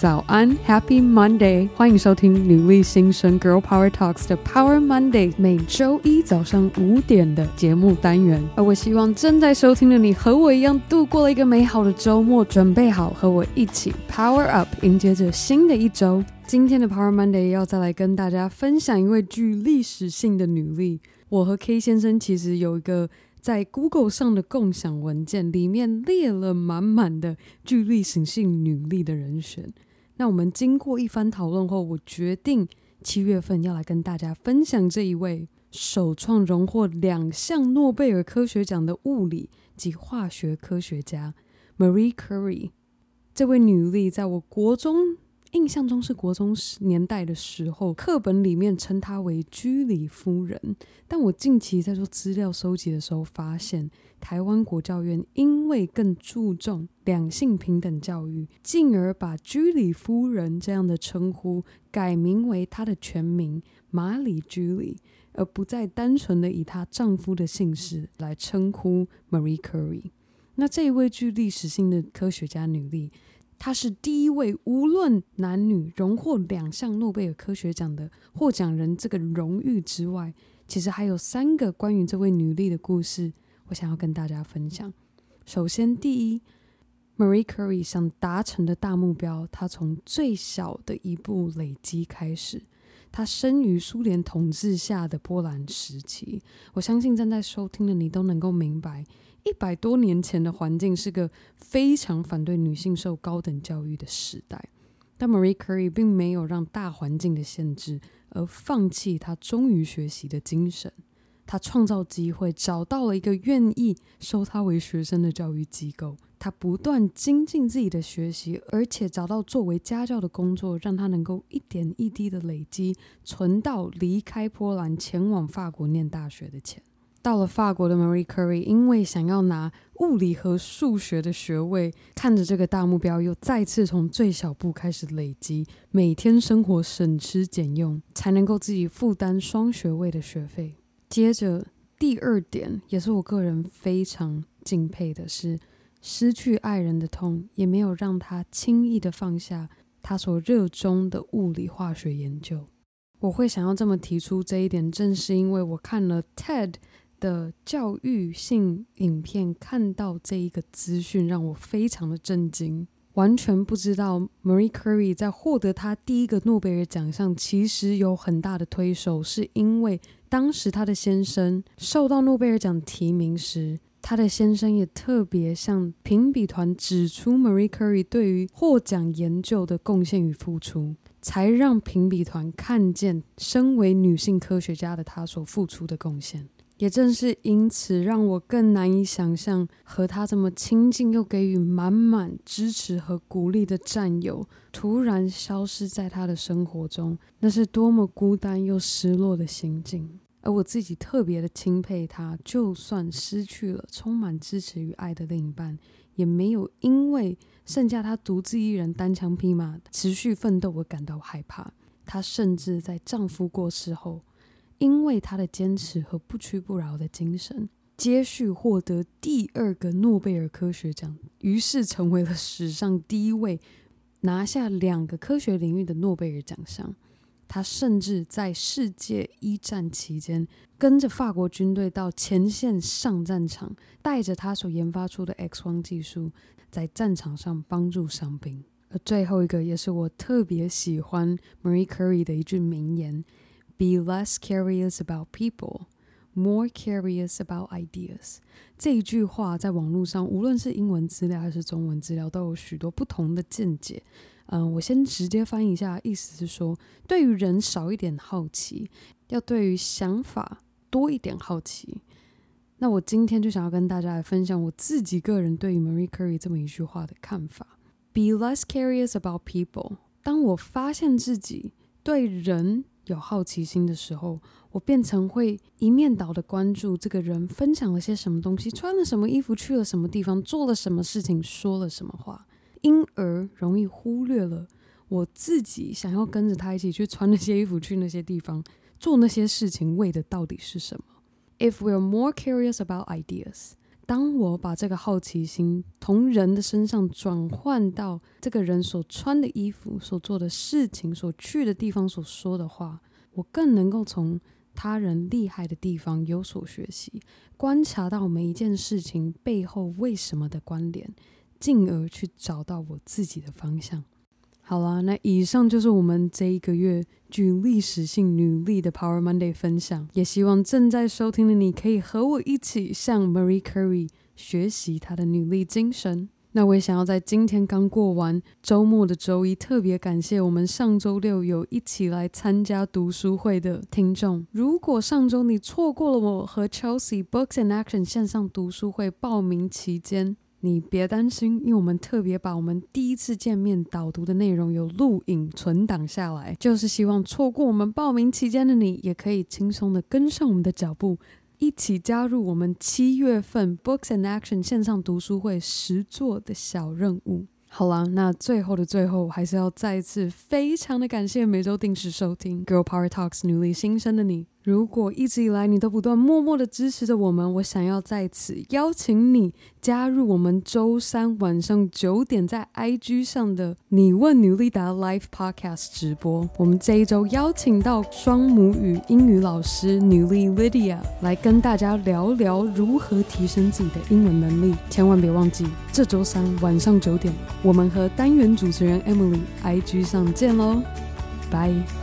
早安，Happy Monday！欢迎收听女力新生 Girl Power Talks 的 Power Monday，每周一早上五点的节目单元。而我希望正在收听的你和我一样度过了一个美好的周末，准备好和我一起 Power Up，迎接着新的一周。今天的 Power Monday 要再来跟大家分享一位具历史性的女力。我和 K 先生其实有一个。在 Google 上的共享文件里面列了满满的具历史性女力的人选。那我们经过一番讨论后，我决定七月份要来跟大家分享这一位首创荣获两项诺贝尔科学奖的物理及化学科学家 Marie Curie。这位女力在我国中。印象中是国中年代的时候，课本里面称她为居里夫人。但我近期在做资料收集的时候，发现台湾国教院因为更注重两性平等教育，进而把居里夫人这样的称呼改名为她的全名马里居里，而不再单纯的以她丈夫的姓氏来称呼 Marie Curie。那这一位具历史性的科学家女力。她是第一位无论男女荣获两项诺贝尔科学奖的获奖人。这个荣誉之外，其实还有三个关于这位女力的故事，我想要跟大家分享。首先，第一，Marie Curie 想达成的大目标，她从最小的一步累积开始。她生于苏联统治下的波兰时期，我相信正在收听的你都能够明白。一百多年前的环境是个非常反对女性受高等教育的时代，但 Marie Curie 并没有让大环境的限制而放弃她忠于学习的精神。她创造机会，找到了一个愿意收她为学生的教育机构。她不断精进自己的学习，而且找到作为家教的工作，让她能够一点一滴的累积，存到离开波兰前往法国念大学的钱。到了法国的 Marie Curie，因为想要拿物理和数学的学位，看着这个大目标，又再次从最小步开始累积，每天生活省吃俭用，才能够自己负担双学位的学费。接着，第二点也是我个人非常敬佩的是，失去爱人的痛，也没有让他轻易的放下他所热衷的物理化学研究。我会想要这么提出这一点，正是因为我看了 TED。的教育性影片，看到这一个资讯让我非常的震惊，完全不知道 Marie Curie 在获得她第一个诺贝尔奖项，其实有很大的推手，是因为当时她的先生受到诺贝尔奖提名时，她的先生也特别向评比团指出 Marie Curie 对于获奖研究的贡献与付出，才让评比团看见身为女性科学家的她所付出的贡献。也正是因此，让我更难以想象和他这么亲近又给予满满支持和鼓励的战友突然消失在他的生活中，那是多么孤单又失落的心境。而我自己特别的钦佩他，就算失去了充满支持与爱的另一半，也没有因为剩下他独自一人单枪匹马持续奋斗而感到害怕。她甚至在丈夫过世后。因为他的坚持和不屈不挠的精神，接续获得第二个诺贝尔科学奖，于是成为了史上第一位拿下两个科学领域的诺贝尔奖项。他甚至在世界一战期间，跟着法国军队到前线上战场，带着他所研发出的 X 光技术，在战场上帮助伤兵。而最后一个，也是我特别喜欢 Marie Curie 的一句名言。Be less curious about people, more curious about ideas。这一句话在网络上，无论是英文资料还是中文资料，都有许多不同的见解。嗯，我先直接翻译一下，意思是说，对于人少一点好奇，要对于想法多一点好奇。那我今天就想要跟大家来分享我自己个人对于 Marie Curie 这么一句话的看法：Be less curious about people。当我发现自己对人有好奇心的时候，我变成会一面倒的关注这个人分享了些什么东西，穿了什么衣服，去了什么地方，做了什么事情，说了什么话，因而容易忽略了我自己想要跟着他一起去穿那些衣服，去那些地方，做那些事情，为的到底是什么？If we're more curious about ideas，当我把这个好奇心从人的身上转换到这个人所穿的衣服、所做的事情、所去的地方、所说的话，我更能够从他人厉害的地方有所学习，观察到每一件事情背后为什么的关联，进而去找到我自己的方向。好啦，那以上就是我们这一个月具历史性女力的 Power Monday 分享。也希望正在收听的你可以和我一起向 Marie Curie 学习她的女力精神。那我也想要在今天刚过完周末的周一，特别感谢我们上周六有一起来参加读书会的听众。如果上周你错过了我和 Chelsea Books and Action 线上读书会报名期间，你别担心，因为我们特别把我们第一次见面导读的内容有录影存档下来，就是希望错过我们报名期间的你，也可以轻松的跟上我们的脚步，一起加入我们七月份 Books and Action 线上读书会实作的小任务。好啦，那最后的最后，还是要再一次非常的感谢每周定时收听 Girl Power Talks 女力新生的你。如果一直以来你都不断默默的支持着我们，我想要在此邀请你加入我们周三晚上九点在 IG 上的“你问女力答 Live Podcast” 直播。我们这一周邀请到双母语英语老师女力 Lydia 来跟大家聊聊如何提升自己的英文能力。千万别忘记，这周三晚上九点，我们和单元主持人 Emily IG 上见喽，拜。